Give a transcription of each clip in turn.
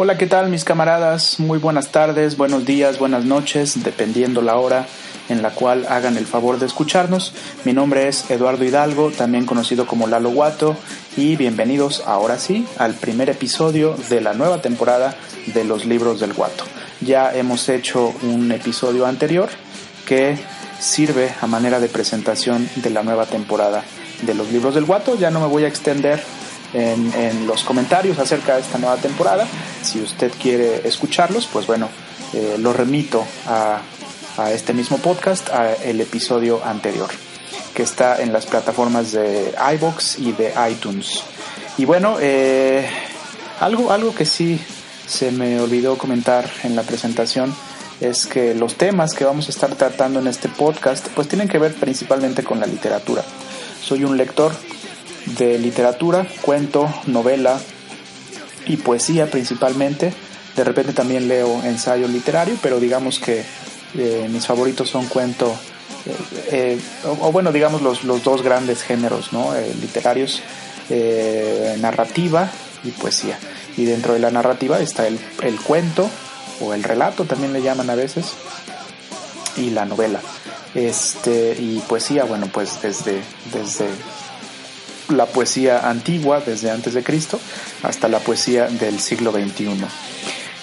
Hola, ¿qué tal mis camaradas? Muy buenas tardes, buenos días, buenas noches, dependiendo la hora en la cual hagan el favor de escucharnos. Mi nombre es Eduardo Hidalgo, también conocido como Lalo Guato, y bienvenidos ahora sí al primer episodio de la nueva temporada de los libros del Guato. Ya hemos hecho un episodio anterior que sirve a manera de presentación de la nueva temporada de los libros del Guato. Ya no me voy a extender en, los comentarios acerca de esta nueva temporada. Si usted quiere escucharlos, pues bueno, eh, lo remito a, a, este mismo podcast, a el episodio anterior, que está en las plataformas de iBox y de iTunes. Y bueno, eh, algo, algo que sí se me olvidó comentar en la presentación es que los temas que vamos a estar tratando en este podcast pues tienen que ver principalmente con la literatura. Soy un lector de literatura, cuento, novela y poesía principalmente. De repente también leo ensayo literario, pero digamos que eh, mis favoritos son cuento, eh, eh, o, o, bueno, digamos los, los dos grandes géneros ¿no? literarios, narrativa y poesía. Y dentro de la narrativa está el, el cuento o el relato, también le llaman a veces, y la novela. Este, y poesía, bueno, pues desde, desde la poesía antigua, desde antes de Cristo, hasta la poesía del siglo XXI.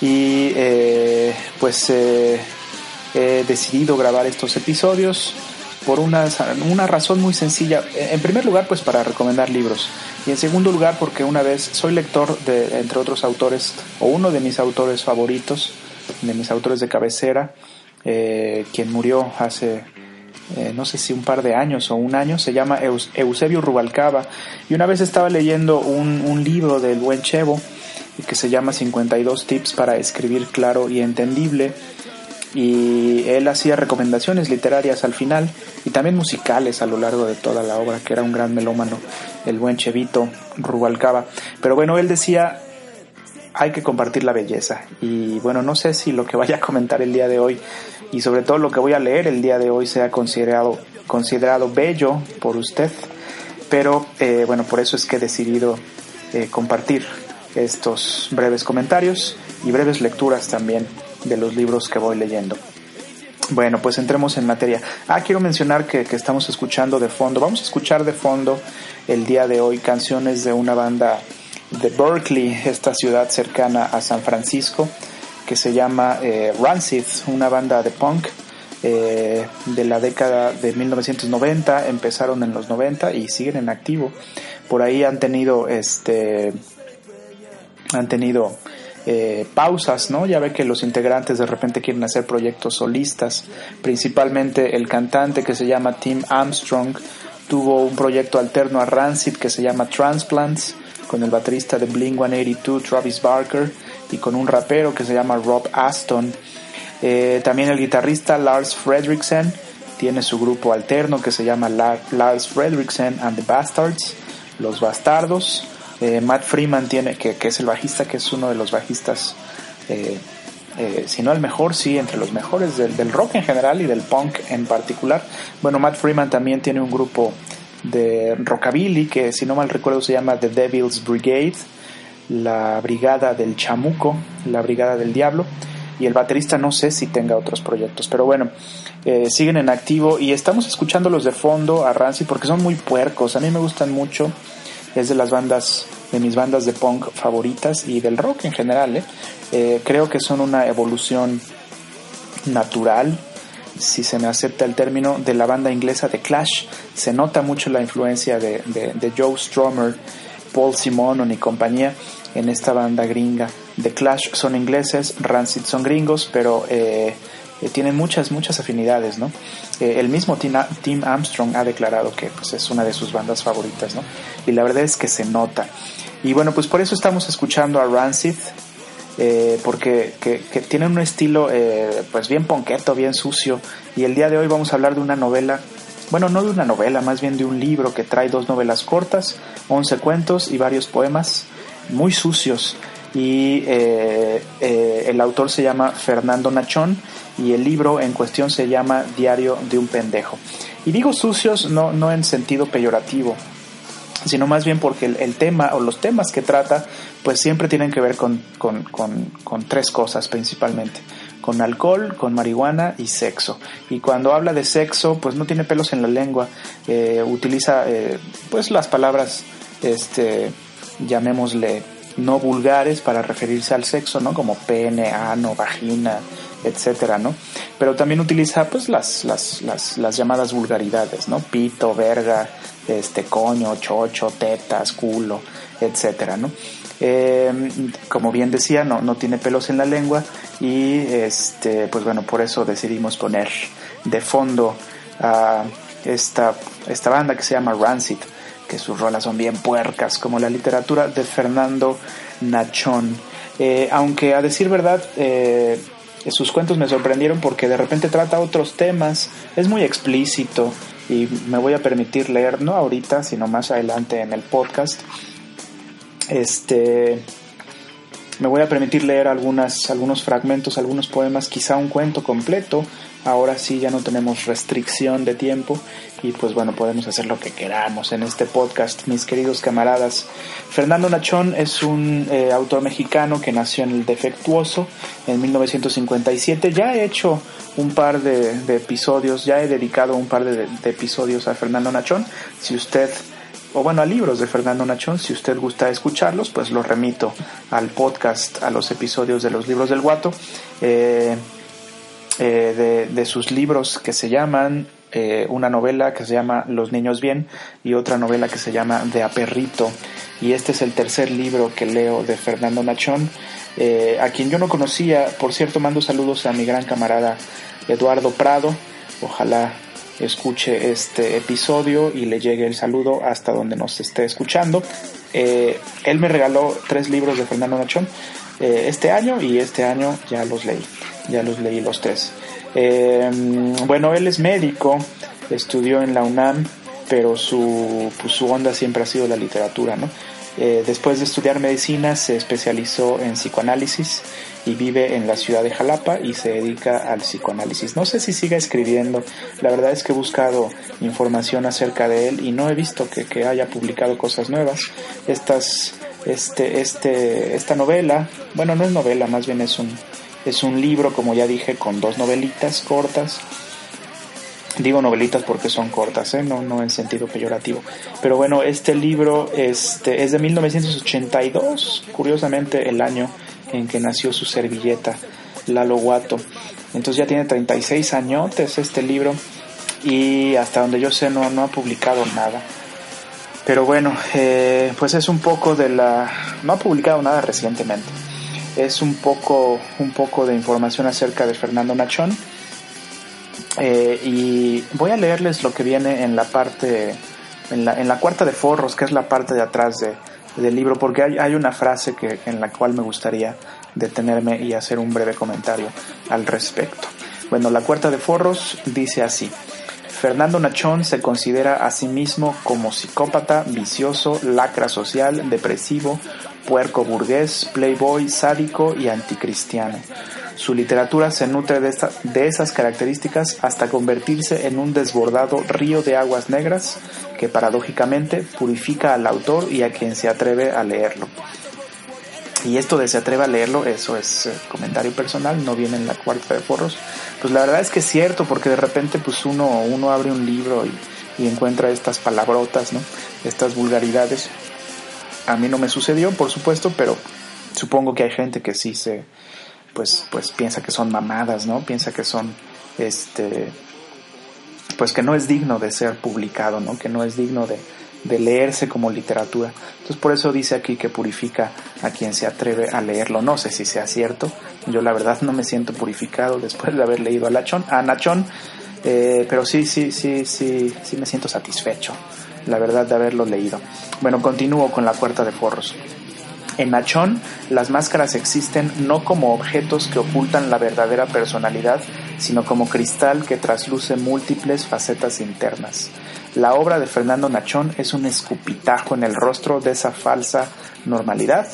Y eh, pues eh, he decidido grabar estos episodios por una, una razón muy sencilla. En primer lugar, pues para recomendar libros. Y en segundo lugar, porque una vez soy lector de, entre otros autores, o uno de mis autores favoritos, de mis autores de cabecera, eh, quien murió hace eh, no sé si un par de años o un año, se llama Eus Eusebio Rubalcaba. Y una vez estaba leyendo un, un libro del buen Chevo que se llama 52 tips para escribir claro y entendible. Y él hacía recomendaciones literarias al final y también musicales a lo largo de toda la obra, que era un gran melómano, el buen Chevito Rubalcaba. Pero bueno, él decía, hay que compartir la belleza. Y bueno, no sé si lo que vaya a comentar el día de hoy y sobre todo lo que voy a leer el día de hoy sea considerado, considerado bello por usted. Pero eh, bueno, por eso es que he decidido eh, compartir estos breves comentarios y breves lecturas también de los libros que voy leyendo. Bueno, pues entremos en materia. Ah, quiero mencionar que, que estamos escuchando de fondo, vamos a escuchar de fondo el día de hoy canciones de una banda de Berkeley, esta ciudad cercana a San Francisco, que se llama eh, Rancid, una banda de punk eh, de la década de 1990, empezaron en los 90 y siguen en activo. Por ahí han tenido este han tenido eh, pausas, ¿no? Ya ve que los integrantes de repente quieren hacer proyectos solistas, principalmente el cantante que se llama Tim Armstrong tuvo un proyecto alterno a Rancid que se llama Transplants con el baterista de Blink 182 Travis Barker y con un rapero que se llama Rob Aston. Eh, también el guitarrista Lars Fredriksen tiene su grupo alterno que se llama Lars Fredriksen and the Bastards, Los Bastardos. Eh, Matt Freeman tiene, que, que, es el bajista, que es uno de los bajistas, eh, si no el mejor, sí, entre los mejores del, del, rock en general y del punk en particular. Bueno, Matt Freeman también tiene un grupo de rockabilly que, si no mal recuerdo, se llama The Devil's Brigade, la Brigada del Chamuco, la Brigada del Diablo. Y el baterista no sé si tenga otros proyectos, pero bueno, eh, siguen en activo y estamos escuchándolos de fondo a Rancy porque son muy puercos. A mí me gustan mucho es de las bandas, de mis bandas de punk favoritas y del rock en general. ¿eh? Eh, creo que son una evolución natural, si se me acepta el término, de la banda inglesa de Clash. Se nota mucho la influencia de, de, de Joe Strummer, Paul Simonon y compañía en esta banda gringa. The Clash son ingleses, Rancid son gringos, pero eh, eh, tienen muchas, muchas afinidades, ¿no? Eh, el mismo Tim Armstrong ha declarado que pues, es una de sus bandas favoritas, ¿no? Y la verdad es que se nota. Y bueno, pues por eso estamos escuchando a Rancid, porque que, tienen un estilo pues bien ponqueto, bien sucio. Y el día de hoy vamos a hablar de una novela, bueno, no de una novela, más bien de un libro que trae dos novelas cortas, 11 cuentos y varios poemas muy sucios. Y el autor se llama Fernando Nachón y el libro en cuestión se llama Diario de un pendejo. Y digo sucios no, no en sentido peyorativo, sino más bien porque el, tema o los temas que trata pues siempre tienen que ver con, tres cosas principalmente con alcohol, con marihuana y sexo. Y cuando habla de sexo, pues no tiene pelos en la lengua, eh, utiliza eh, pues las palabras, este, llamémosle no vulgares para referirse al sexo, ¿no? Como pene, ano, vagina, etcétera, ¿no? Pero también utiliza pues las, las, las, las llamadas vulgaridades, ¿no? Pito, verga, este coño, chocho, tetas, culo, etcétera, ¿no? Em, como bien decía, no, no tiene pelos en la lengua y este, pues bueno, por eso decidimos poner de fondo a esta, esta banda que se llama Rancid, que sus rolas son bien puercas, como la literatura de Fernando Nachón. Eh, aunque a decir verdad, eh, sus cuentos me sorprendieron porque de repente trata otros temas, es muy explícito y me voy a permitir leer, no ahorita, sino más adelante en el podcast. Este me voy a permitir leer algunas, algunos fragmentos, algunos poemas, quizá un cuento completo. Ahora sí ya no tenemos restricción de tiempo y pues bueno, podemos hacer lo que queramos en este podcast, mis queridos camaradas. Fernando Nachón es un eh, autor mexicano que nació en El Defectuoso en 1957. Ya he hecho un par de, episodios, ya he dedicado un par de, de episodios a Fernando Nachón. Si usted o bueno, a libros de Fernando Nachón. Si usted gusta escucharlos, pues los remito al podcast, a los episodios de los libros del guato, eh, eh, de, sus libros que se llaman, eh, una novela que se llama Los niños bien y otra novela que se llama De Aperrito. Y este es el tercer libro que leo de Fernando Nachón, a quien yo no conocía. Por cierto, mando saludos a mi gran camarada Eduardo Prado. Ojalá escuche este episodio y le llegue el saludo hasta donde nos esté escuchando. Eh, él me regaló tres libros de Fernando Nachón eh, este año y este año ya los leí, ya los leí los tres. Eh, bueno, él es médico, estudió en la UNAM, pero su, pues, su onda siempre ha sido la literatura, ¿no? después de estudiar medicina se especializó en psicoanálisis y vive en la ciudad de Jalapa y se dedica al psicoanálisis. No sé si siga escribiendo, la verdad es que he buscado información acerca de él y no he visto que, que haya publicado cosas nuevas. Estas, este, este, esta novela, bueno, no es novela, más bien es un, es un libro, como ya dije, con dos novelitas cortas. Digo novelitas porque son cortas, ¿eh? no, no en sentido peyorativo. Pero bueno, este libro este, es de 1982, curiosamente el año en que nació su servilleta, Lalo Guato. Entonces ya tiene 36 añotes este libro y hasta donde yo sé no, no ha publicado nada. Pero bueno, eh, pues es un poco de la... No ha publicado nada recientemente. Es un poco, un poco de información acerca de Fernando Nachón. Eh, y voy a leerles lo que viene en la parte, en la, en la cuarta de forros, que es la parte de atrás de, del libro porque hay, hay una frase que, en la cual me gustaría detenerme y hacer un breve comentario al respecto. Bueno, la cuarta de forros dice así. Fernando Nachón se considera a sí mismo como psicópata, vicioso, lacra social, depresivo, puerco burgués, playboy, sádico y anticristiano. Su literatura se nutre de, de esas características hasta convertirse en un desbordado río de aguas negras que paradójicamente purifica al autor y a quien se atreve a leerlo. Y esto de se atreve a leerlo, eso es eh, comentario personal, no viene en la cuarta de forros. Pues la verdad es que es cierto, porque de repente pues uno, uno abre un libro y, y encuentra estas palabrotas, ¿no? Estas vulgaridades. A mí no me sucedió, por supuesto, pero supongo que hay gente que sí se, pues, pues piensa que son mamadas, ¿no? Piensa que son, este, pues que no es digno de ser publicado, ¿no? Que no es digno de, leerse como literatura. Entonces por eso dice aquí que purifica a quien se atreve a leerlo. No sé si sea cierto. Yo la verdad no me siento purificado después de haber leído a, Lachón, a Nachón. Eh, pero sí, sí, sí, sí, sí me siento satisfecho. La verdad de haberlo leído. Bueno, continúo con la puerta de forros. En Nachón, las máscaras existen no como objetos que ocultan la verdadera personalidad, sino como cristal que trasluce múltiples facetas internas. La obra de Fernando Nachón es un escupitajo en el rostro de esa falsa normalidad,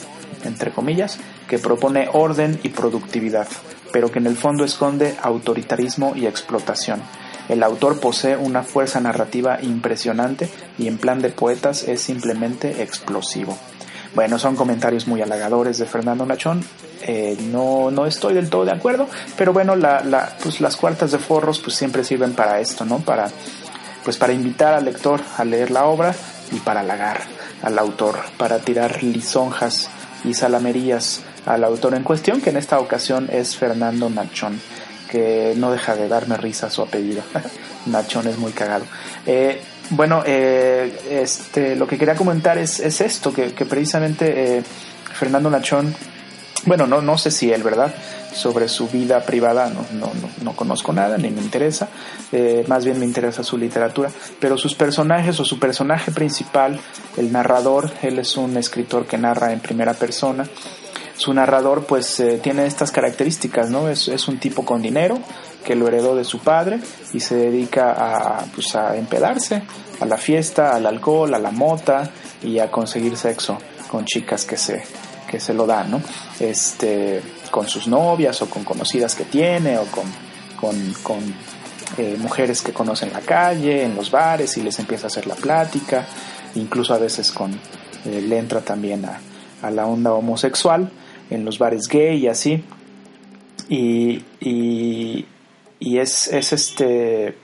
entre comillas, que propone orden y productividad, pero que en el fondo esconde autoritarismo y explotación. El autor posee una fuerza narrativa impresionante y en plan de poetas es simplemente explosivo. Bueno, son comentarios muy halagadores de Fernando Nachón. Eh, no, no estoy del todo de acuerdo, pero bueno, la, pues las cuartas de forros pues siempre sirven para esto, ¿no? Para, pues para invitar al lector a leer la obra y para halagar al autor, para tirar lisonjas y salamerías al autor en cuestión, que en esta ocasión es Fernando Nachón, que no deja de darme risa su apellido. Nachón es muy cagado. Eh, bueno, eh, este, lo que quería comentar es, es esto, que, precisamente eh, Fernando Nachón, bueno, no, no sé si él, ¿verdad? Sobre su vida privada no, no, no, conozco nada, ni me interesa, eh, más bien me interesa su literatura, pero sus personajes o su personaje principal, el narrador, él es un escritor que narra en primera persona, su narrador pues eh, tiene estas características, ¿no? Es, un tipo con dinero que lo heredó de su padre y se dedica a, pues, a empedarse, a la fiesta, al alcohol, a la mota y a conseguir sexo con chicas que se, que se lo dan, ¿no? Este, con sus novias o con conocidas que tiene o con, con, con eh, mujeres que conocen en la calle, en los bares y les empieza a hacer la plática, incluso a veces con, eh, le entra también a, a la onda homosexual en los bares gay y así. Y, y, es, es, este,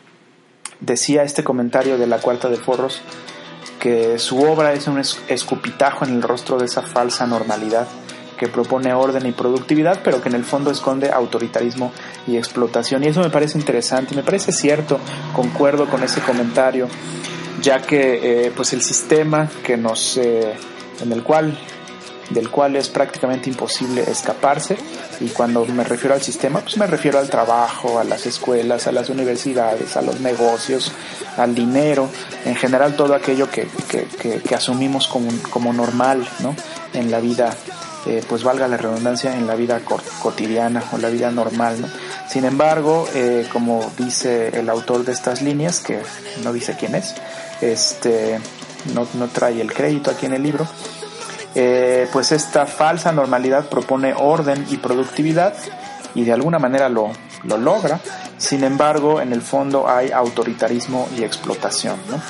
decía este comentario de la Cuarta de Forros, que su obra es un escupitajo en el rostro de esa falsa normalidad que propone orden y productividad, pero que en el fondo esconde autoritarismo y explotación. Y eso me parece interesante, me parece cierto, concuerdo con ese comentario, ya que eh, pues el sistema que nos, eh, en el cual del cual es prácticamente imposible escaparse. Y cuando me refiero al sistema, pues me refiero al trabajo, a las escuelas, a las universidades, a los negocios, al dinero, en general todo aquello que, que, asumimos como, como normal ¿no? en la vida, eh, pues valga la redundancia, en la vida cotidiana o la vida normal. ¿no? Sin embargo, eh, como dice el autor de estas líneas, que no dice quién es, este, no, no trae el crédito aquí en el libro, eh, pues esta falsa normalidad propone orden y productividad y de alguna manera lo, lo logra. Sin embargo, en el fondo hay autoritarismo y explotación. ¿no?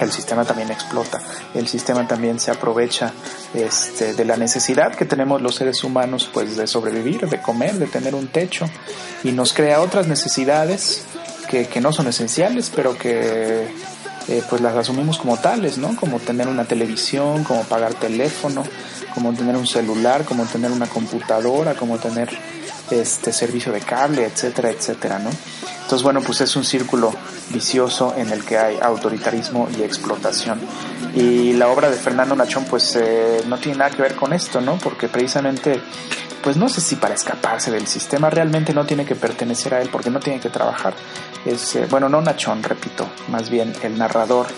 El sistema también explota, el sistema también se aprovecha este, de la necesidad que tenemos los seres humanos pues de sobrevivir, de comer, de tener un techo y nos crea otras necesidades que, que no son esenciales, pero que eh, pues las asumimos como tales, ¿no? Como tener una televisión, como pagar teléfono, como tener un celular, como tener una computadora, como tener este servicio de cable, etcétera, etcétera, ¿no? Entonces, bueno, pues es un círculo vicioso en el que hay autoritarismo y explotación. Y la obra de Fernando Nachón, pues eh, no tiene nada que ver con esto, ¿no? Porque precisamente pues no sé si para escaparse del sistema realmente no tiene que pertenecer a él porque no tiene que trabajar. Es, eh, bueno, no Nachón, repito, más bien el narrador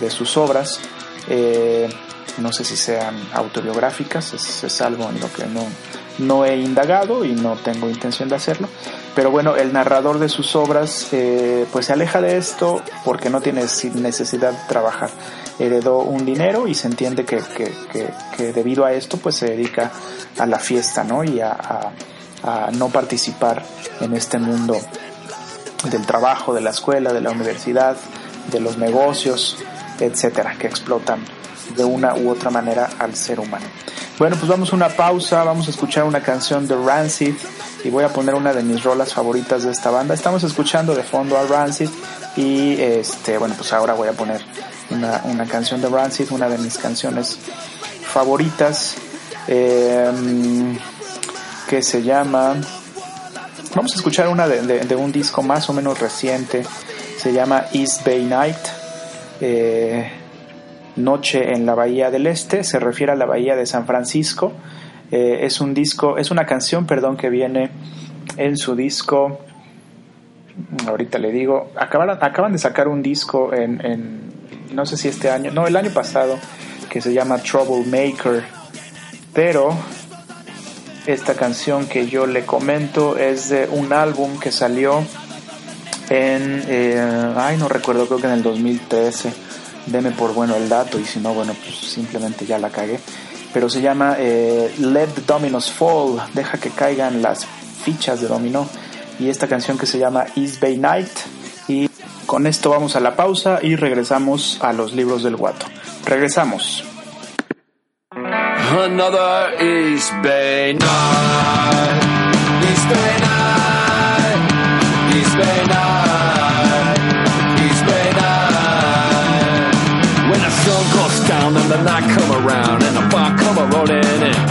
de sus obras. Eh, no sé si sean autobiográficas, es, algo en lo que no, no he indagado y no tengo intención de hacerlo. Pero bueno, el narrador de sus obras eh, pues se aleja de esto porque no tiene necesidad de trabajar. Heredó un dinero y se entiende que, debido a esto pues se dedica a la fiesta ¿no? y a, a no participar en este mundo del trabajo, de la escuela, de la universidad, de los negocios, etcétera, que explotan de una u otra manera al ser humano. Bueno, pues vamos a una pausa, vamos a escuchar una canción de Rancid y voy a poner una de mis rolas favoritas de esta banda. Estamos escuchando de fondo a Rancid y este, bueno, pues ahora voy a poner una, canción de Rancid, una de mis canciones favoritas em, que se llama... Vamos a escuchar una de, un disco más o menos reciente, se llama East Bay Night. Eh, Noche en la Bahía del Este, se refiere a la Bahía de San Francisco. Eh, es un disco, es una canción, perdón, que viene en su disco. Ahorita le digo, acaban de sacar un disco en, en, no sé si este año, no, el año pasado, que se llama Troublemaker. Pero esta canción que yo le comento es de un álbum que salió en, eh, ay, no recuerdo, creo que en el 2013. Deme por bueno el dato y si no, bueno, pues simplemente ya la cagué. Pero se llama eh, Let the Dominos Fall, deja que caigan las fichas de dominó. Y esta canción que se llama East Bay Night. Y con esto vamos a la pausa y regresamos a los libros del guato. Regresamos. Another East Bay night. East Bay night. East Bay night. East Bay night. When the sun goes down and the night come around and the bar come a rolling in.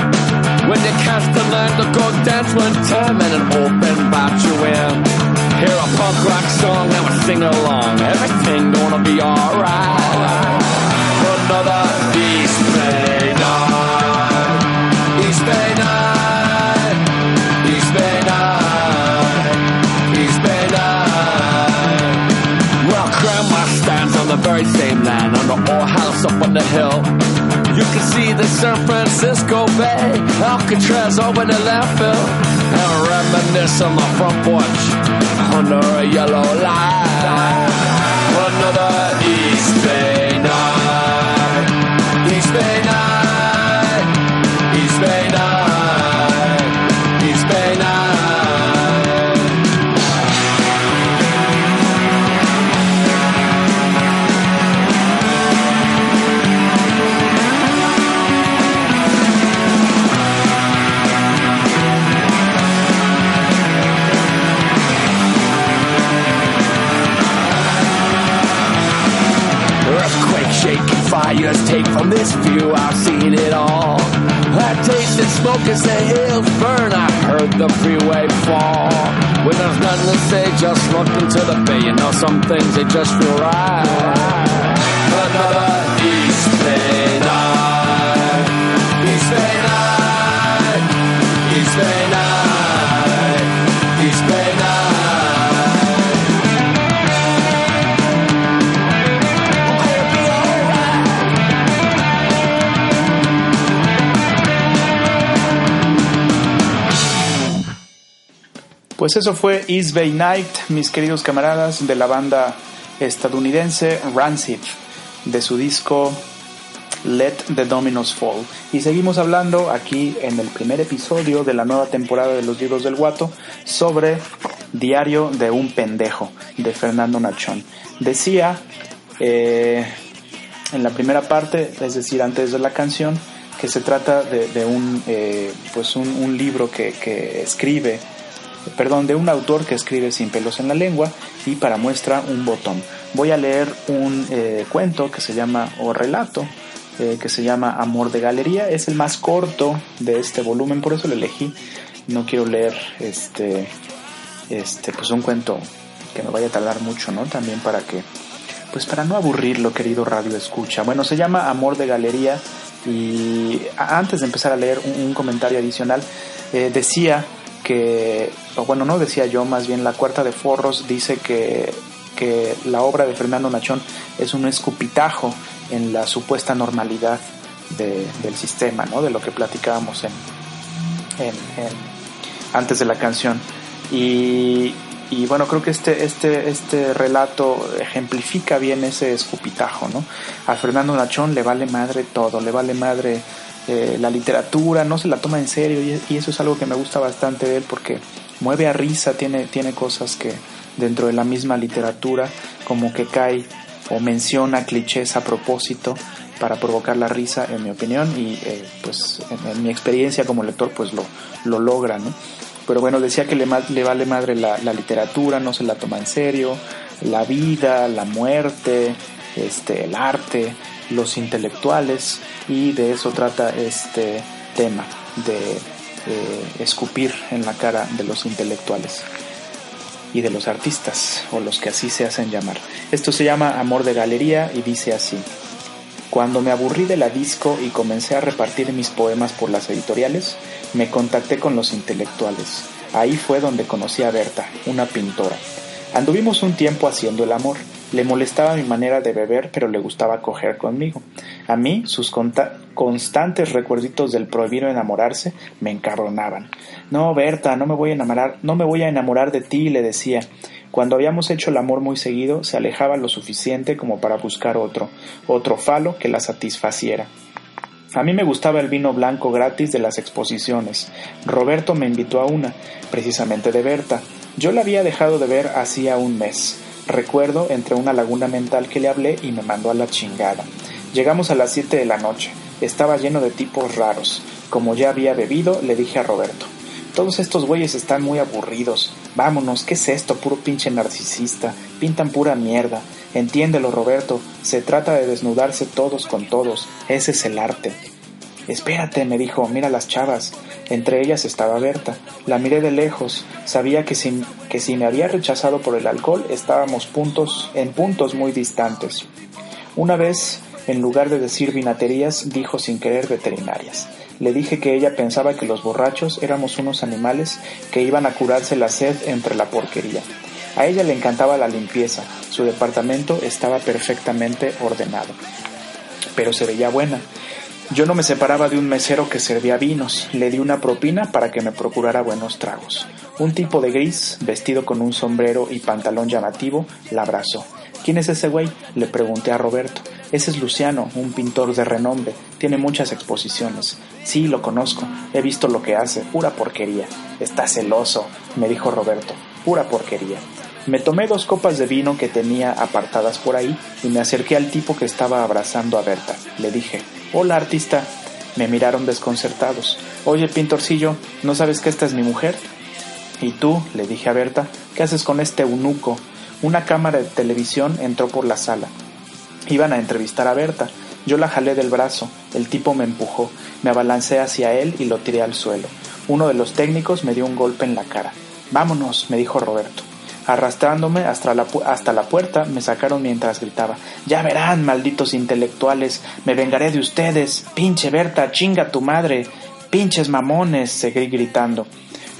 When you catch the line to go dance one time and an open bar you in. Hear a punk rock song and we sing along. Everything gonna be alright. Another house up on the hill. You can see the San Francisco Bay, Alcatraz over the landfill, and reminisce on the front porch under a yellow just feel right. Pues eso fue East Bay Night, mis queridos camaradas de la banda estadounidense Rancid, de su disco Let the Dominos Fall. Y seguimos hablando aquí en el primer episodio de la nueva temporada de los libros del guato sobre Diario de un pendejo de Fernando Nachón. Decía eh, en la primera parte, es decir, antes de la canción, que se trata de, un, eh, pues un libro que, que escribe perdón, de un autor que escribe sin pelos en la lengua y para muestra un botón. Voy a leer un eh, cuento que se llama, o relato, eh, que se llama Amor de Galería. Es el más corto de este volumen, por eso lo elegí. No quiero leer este, este, pues un cuento que me vaya a tardar mucho, ¿no? También para que, pues para no aburrirlo, querido radio escucha. Bueno, se llama Amor de Galería y antes de empezar a leer un, un comentario adicional, eh, decía que, o bueno, no decía yo, más bien la cuarta de forros dice que, que la obra de Fernando Nachón es un escupitajo en la supuesta normalidad de- del sistema, ¿no? De lo que platicábamos en, en- en- antes de la canción. Y, y bueno, creo que este, este, este relato ejemplifica bien ese escupitajo, ¿no? A Fernando Nachón le vale madre todo, le vale madre eh, la literatura, no se la toma en serio y, eso es algo que me gusta bastante de él porque mueve a risa, tiene, tiene cosas que dentro de la misma literatura como que cae o menciona clichés a propósito para provocar la risa, en mi opinión, y eh, pues en, mi experiencia como lector pues lo, lo logra, ¿no? Pero bueno, decía que le, le vale madre la, la literatura, no se la toma en serio, la vida, la muerte, este, el arte, los intelectuales, y de eso trata este tema, de eh, escupir en la cara de los intelectuales y de los artistas, o los que así se hacen llamar. Esto se llama Amor de Galería y dice así. Cuando me aburrí de la disco y comencé a repartir mis poemas por las editoriales, me contacté con los intelectuales. Ahí fue donde conocí a Berta, una pintora. Anduvimos un tiempo haciendo el amor. Le molestaba mi manera de beber, pero le gustaba coger conmigo. A mí, sus constantes recuerditos del prohibido enamorarse me encabronaban. No, Berta, no me voy a enamorar, no me voy a enamorar de ti, le decía. Cuando habíamos hecho el amor muy seguido, se alejaba lo suficiente como para buscar otro, otro falo que la satisfaciera. A mí me gustaba el vino blanco gratis de las exposiciones. Roberto me invitó a una, precisamente de Berta. Yo la había dejado de ver hacía un mes. Recuerdo entre una laguna mental que le hablé y me mandó a la chingada. Llegamos a las siete de la noche. Estaba lleno de tipos raros. Como ya había bebido, le dije a Roberto. Todos estos güeyes están muy aburridos. Vámonos, ¿qué es esto? Puro pinche narcisista. Pintan pura mierda. Entiéndelo, Roberto. Se trata de desnudarse todos con todos. Ese es el arte. Espérate, me dijo, mira las chavas. Entre ellas estaba Berta. La miré de lejos. Sabía que si, que si me había rechazado por el alcohol, estábamos puntos, en puntos muy distantes. Una vez, en lugar de decir vinaterías, dijo sin querer veterinarias. Le dije que ella pensaba que los borrachos éramos unos animales que iban a curarse la sed entre la porquería. A ella le encantaba la limpieza, su departamento estaba perfectamente ordenado. Pero se veía buena. Yo no me separaba de un mesero que servía vinos, le di una propina para que me procurara buenos tragos. Un tipo de gris, vestido con un sombrero y pantalón llamativo, la abrazó. ¿Quién es ese güey? Le pregunté a Roberto. Ese es Luciano, un pintor de renombre. Tiene muchas exposiciones. Sí, lo conozco. He visto lo que hace. Pura porquería. Está celoso, me dijo Roberto. Pura porquería. Me tomé dos copas de vino que tenía apartadas por ahí y me acerqué al tipo que estaba abrazando a Berta. Le dije, Hola, artista. Me miraron desconcertados. Oye, pintorcillo, ¿no sabes que esta es mi mujer? ¿Y tú? le dije a Berta, ¿qué haces con este eunuco? Una cámara de televisión entró por la sala. Iban a entrevistar a Berta. Yo la jalé del brazo. El tipo me empujó. Me abalancé hacia él y lo tiré al suelo. Uno de los técnicos me dio un golpe en la cara. Vámonos, me dijo Roberto. Arrastrándome hasta la, hasta la puerta, me sacaron mientras gritaba Ya verán, malditos intelectuales, me vengaré de ustedes. Pinche Berta, chinga tu madre. Pinches mamones, seguí gritando.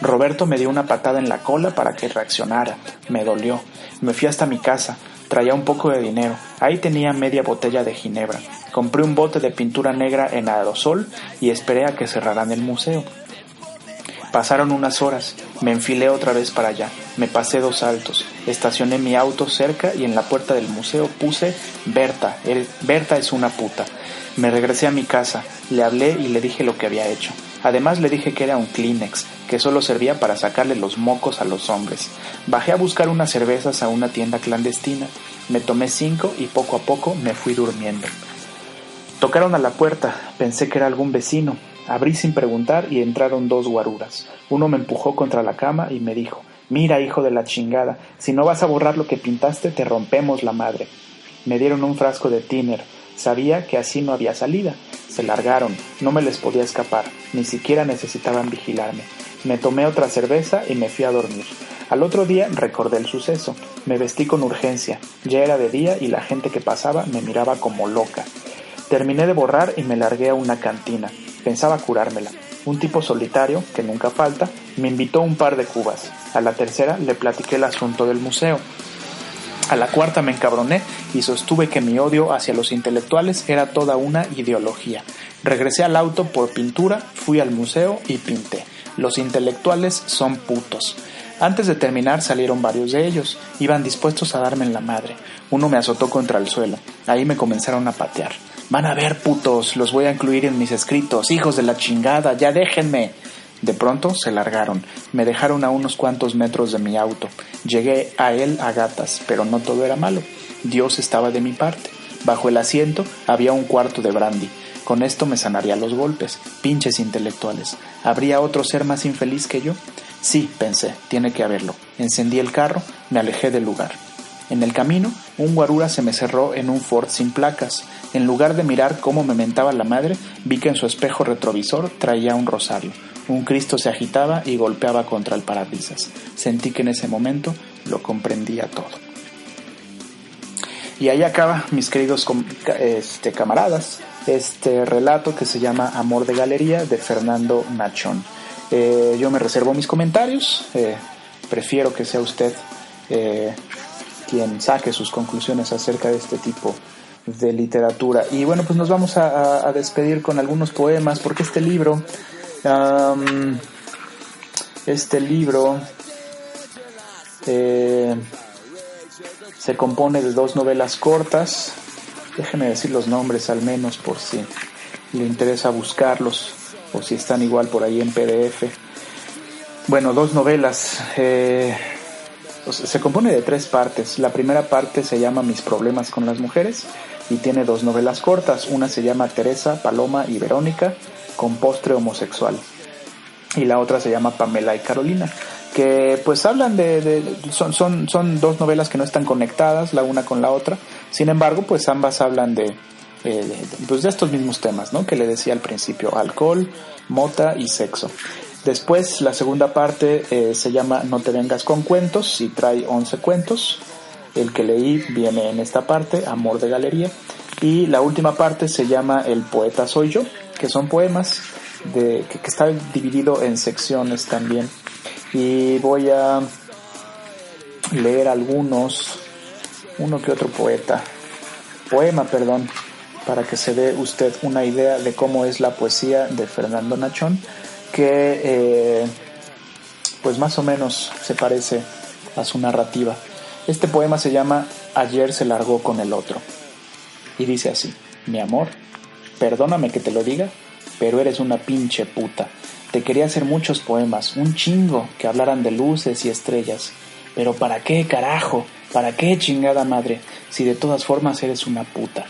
Roberto me dio una patada en la cola para que reaccionara. Me dolió. Me fui hasta mi casa. Traía un poco de dinero. Ahí tenía media botella de ginebra. Compré un bote de pintura negra en aerosol y esperé a que cerraran el museo. Pasaron unas horas, me enfilé otra vez para allá, me pasé dos saltos, estacioné mi auto cerca y en la puerta del museo puse Berta, el, Berta es una puta. Me regresé a mi casa, le hablé y le dije lo que había hecho. Además le dije que era un Kleenex, que solo servía para sacarle los mocos a los hombres. Bajé a buscar unas cervezas a una tienda clandestina, me tomé cinco y poco a poco me fui durmiendo. Tocaron a la puerta, pensé que era algún vecino, Abrí sin preguntar y entraron dos guaruras. Uno me empujó contra la cama y me dijo Mira, hijo de la chingada, si no vas a borrar lo que pintaste, te rompemos la madre. Me dieron un frasco de tiner. Sabía que así no había salida. Se largaron, no me les podía escapar, ni siquiera necesitaban vigilarme. Me tomé otra cerveza y me fui a dormir. Al otro día recordé el suceso. Me vestí con urgencia. Ya era de día y la gente que pasaba me miraba como loca. Terminé de borrar y me largué a una cantina. Pensaba curármela. Un tipo solitario, que nunca falta, me invitó un par de cubas. A la tercera le platiqué el asunto del museo. A la cuarta me encabroné y sostuve que mi odio hacia los intelectuales era toda una ideología. Regresé al auto por pintura, fui al museo y pinté. Los intelectuales son putos. Antes de terminar salieron varios de ellos. Iban dispuestos a darme en la madre. Uno me azotó contra el suelo. Ahí me comenzaron a patear. Van a ver, putos, los voy a incluir en mis escritos, hijos de la chingada, ya déjenme. De pronto se largaron, me dejaron a unos cuantos metros de mi auto. Llegué a él a gatas, pero no todo era malo. Dios estaba de mi parte. Bajo el asiento había un cuarto de brandy. Con esto me sanaría los golpes. Pinches intelectuales. ¿Habría otro ser más infeliz que yo? Sí, pensé, tiene que haberlo. Encendí el carro, me alejé del lugar. En el camino, un guarura se me cerró en un Ford sin placas. En lugar de mirar cómo me mentaba la madre, vi que en su espejo retrovisor traía un rosario. Un Cristo se agitaba y golpeaba contra el parabrisas. Sentí que en ese momento lo comprendía todo. Y ahí acaba, mis queridos este, camaradas, este relato que se llama Amor de Galería de Fernando Nachón. Eh, yo me reservo mis comentarios, eh, prefiero que sea usted eh, quien saque sus conclusiones acerca de este tipo de literatura. Y bueno, pues nos vamos a, despedir con algunos poemas, porque este libro, este libro eh, se compone de dos novelas cortas. Déjeme decir los nombres al menos por si le interesa buscarlos o si están igual por ahí en PDF. Bueno, dos novelas. eh, se compone de tres partes. La primera parte se llama Mis problemas con las mujeres y tiene dos novelas cortas. Una se llama Teresa, Paloma y Verónica con postre homosexual y la otra se llama Pamela y Carolina que pues hablan de, de- son, son, son dos novelas que no están conectadas la una con la otra sin embargo pues ambas hablan de, eh, de- pues de estos mismos temas ¿no? que le decía al principio alcohol mota y sexo después la segunda parte eh, se llama No te vengas con cuentos y trae 11 cuentos el que leí viene en esta parte, Amor de Galería. Y la última parte se llama El poeta soy yo, que son poemas de, que, que está dividido en secciones también. Y voy a leer algunos, uno que otro poeta, poema, perdón, para que se dé usted una idea de cómo es la poesía de Fernando Nachón, que eh, pues más o menos se parece a su narrativa. Este poema se llama Ayer se largó con el otro y dice así, mi amor, perdóname que te lo diga, pero eres una pinche puta. Te quería hacer muchos poemas, un chingo, que hablaran de luces y estrellas. Pero ¿para qué, carajo? ¿Para qué, chingada madre? Si de todas formas eres una puta.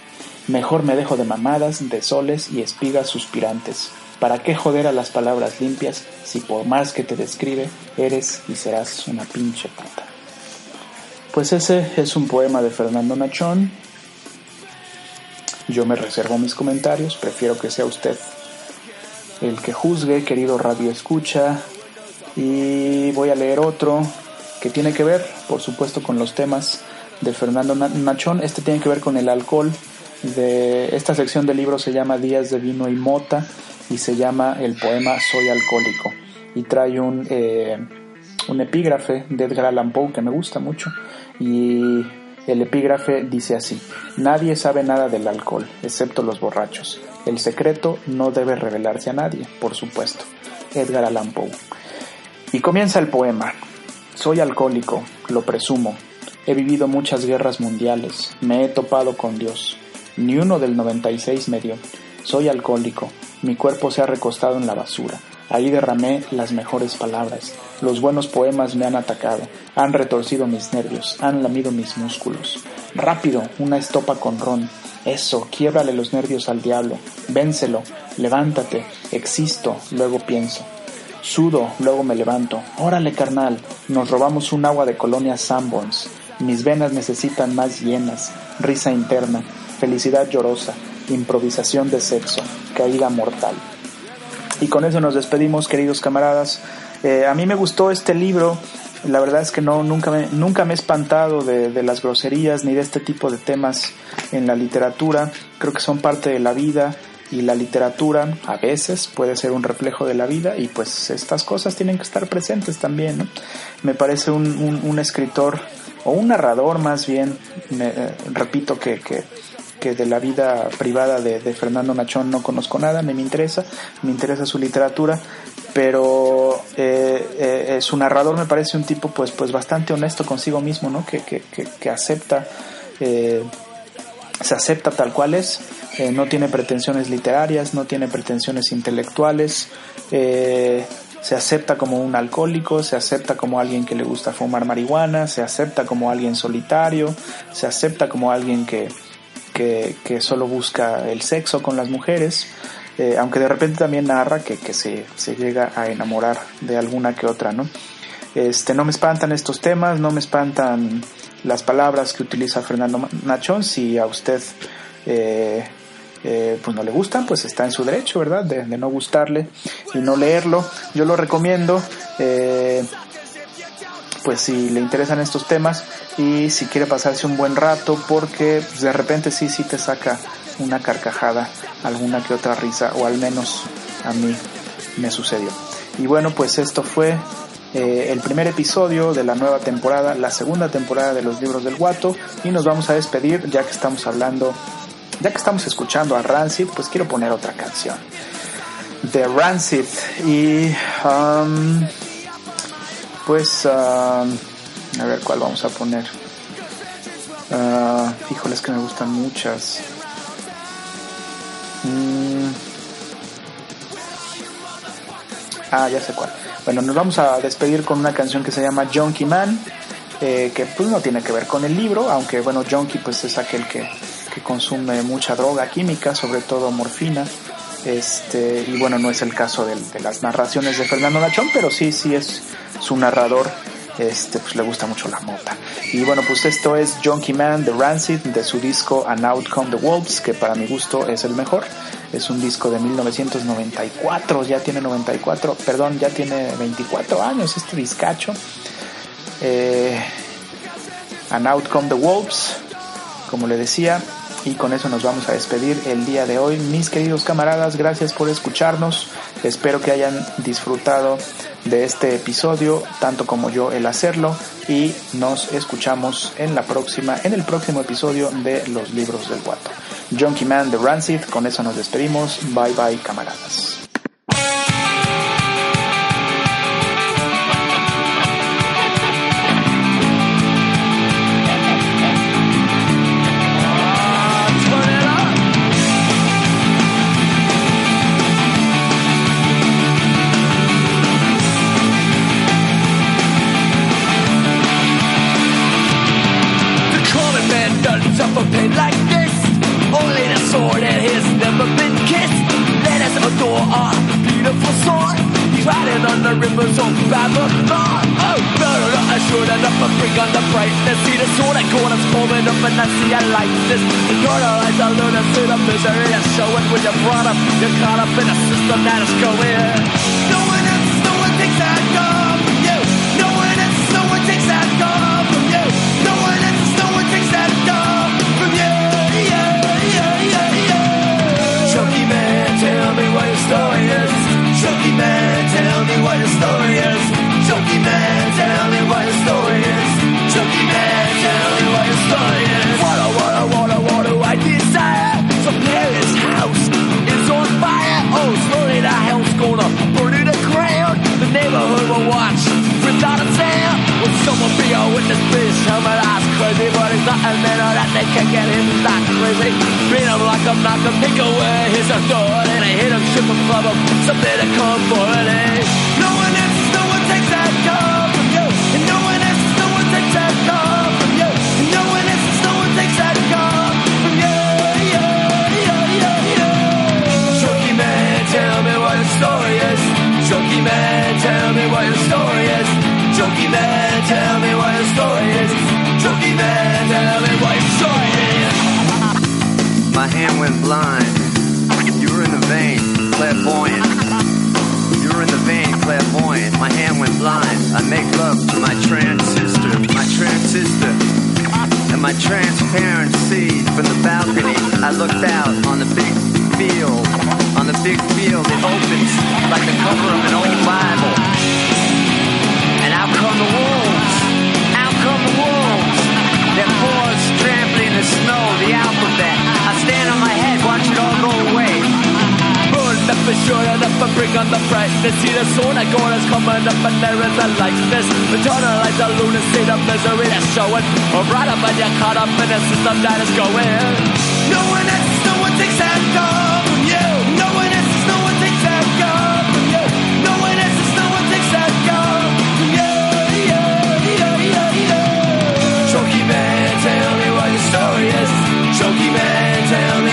Mejor me dejo de mamadas, de soles y espigas suspirantes. ¿Para qué joder a las palabras limpias si por más que te describe, eres y serás una pinche puta? Pues ese es un poema de Fernando Nachón. Yo me reservo mis comentarios, prefiero que sea usted el que juzgue, querido radio escucha. Y voy a leer otro que tiene que ver, por supuesto, con los temas de Fernando Na- Nachón. Este tiene que ver con el alcohol. De esta sección del libro se llama Días de vino y mota y se llama el poema Soy alcohólico y trae un eh, un epígrafe de Edgar Allan Poe que me gusta mucho y el epígrafe dice así, nadie sabe nada del alcohol, excepto los borrachos. El secreto no debe revelarse a nadie, por supuesto. Edgar Allan Poe. Y comienza el poema. Soy alcohólico, lo presumo. He vivido muchas guerras mundiales, me he topado con Dios. Ni uno del 96 me dio. Soy alcohólico, mi cuerpo se ha recostado en la basura. Ahí derramé las mejores palabras. Los buenos poemas me han atacado, han retorcido mis nervios, han lamido mis músculos. Rápido, una estopa con ron. Eso, quiebrale los nervios al diablo. Vénselo, levántate, existo, luego pienso. Sudo, luego me levanto. Órale, carnal, nos robamos un agua de colonia Sanborns. Mis venas necesitan más llenas, risa interna, felicidad llorosa, improvisación de sexo, caída mortal. Y con eso nos despedimos, queridos camaradas. Eh, a mí me gustó este libro. La verdad es que no, nunca me, nunca me he espantado de, las groserías ni de este tipo de temas en la literatura. Creo que son parte de la vida y la literatura a veces puede ser un reflejo de la vida y pues estas cosas tienen que estar presentes también. Me parece un, escritor o un narrador más bien, me, eh, repito que, que de la vida privada de, Fernando Nachón no conozco nada, ni me interesa, me interesa su literatura, pero eh, eh, su narrador me parece un tipo pues, pues bastante honesto consigo mismo, ¿no? que, que, que, que acepta, eh, se acepta tal cual es, eh, no tiene pretensiones literarias, no tiene pretensiones intelectuales, eh, se acepta como un alcohólico, se acepta como alguien que le gusta fumar marihuana, se acepta como alguien solitario, se acepta como alguien que, que, solo busca el sexo con las mujeres, eh, aunque de repente también narra que, que se, se, llega a enamorar de alguna que otra, ¿no? Este, no me espantan estos temas, no me espantan las palabras que utiliza Fernando Nachón, si a usted eh, eh, pues no le gustan, pues está en su derecho, ¿verdad? De, de no gustarle y no leerlo. Yo lo recomiendo. Eh, pues si le interesan estos temas y si quiere pasarse un buen rato porque pues, de repente sí, sí te saca una carcajada, alguna que otra risa o al menos a mí me sucedió. Y bueno, pues esto fue eh, el primer episodio de la nueva temporada, la segunda temporada de los libros del guato y nos vamos a despedir ya que estamos hablando, ya que estamos escuchando a Rancid, pues quiero poner otra canción de Rancid y um, pues um, a ver cuál vamos a poner. Uh, híjoles que me gustan muchas. Mm. Ah, ya sé cuál. Bueno, nos vamos a despedir con una canción que se llama Junkie Man, eh, que pues no tiene que ver con el libro, aunque bueno, Junkie pues es aquel que, que consume mucha droga química, sobre todo morfina. Este, y bueno, no es el caso de, las narraciones de Fernando Nachón, pero sí, sí es su narrador este, pues le gusta mucho la mota. Y bueno, pues esto es Junkie Man de Rancid, de su disco An Outcome the Wolves, que para mi gusto es el mejor. Es un disco de 1994, ya tiene 94, perdón, ya tiene 24 años este discacho. Eh, An Outcome the Wolves, como le decía, y con eso nos vamos a despedir el día de hoy. Mis queridos camaradas, gracias por escucharnos. Espero que hayan disfrutado de este episodio, tanto como yo el hacerlo, y nos escuchamos en la próxima, en el próximo episodio de Los Libros del Guato. Junkie Man de Rancid, con eso nos despedimos. Bye bye, camaradas. Rivers of Babylon. Oh, better not assured enough to bring on the brightness. See the sword that corners forming up and I see I like this. I eternalize the lunacy, the misery And show it when you're brought up. You're caught up in a system that is going. No one else, no one takes that gun from you. No one else, no one takes that from you. No one no one takes that gun from you. Chucky man, tell me what your story is. Man, tell me what your story is. Man, tell me what your story is. What a, what what what desire? Paris house is on fire. Oh, slowly the gonna burn to the ground. The neighborhood will watch someone be witness, that's crazy, but better that they can get crazy. Like I'm not away his authority. And I hit him, ship him, club him, something to come for it. eh? Me what your story is. Chucky man, tell me what your story is. Chucky man, tell me what your story is. My hand went blind. You were in the vein, clairvoyant. You were in the vein, clairvoyant. My hand went blind. I make love to my trans sister, my trans sister. And my transparent seed from the balcony. I looked out on the big field. On the big field, it opens like the cover of an old Bible. And out come the wolves. Out come the wolves. Their paws trampling the snow, the alphabet. I stand on my head, watch it all go away. Burn up for sure enough to bring on the brightness. See the sword that God is coming up and there is a likeness. Eternalize the lunacy, the misery that's showing. Or right up and you're caught up in a system that is going. No one else, no one takes that Chokey Man tell me.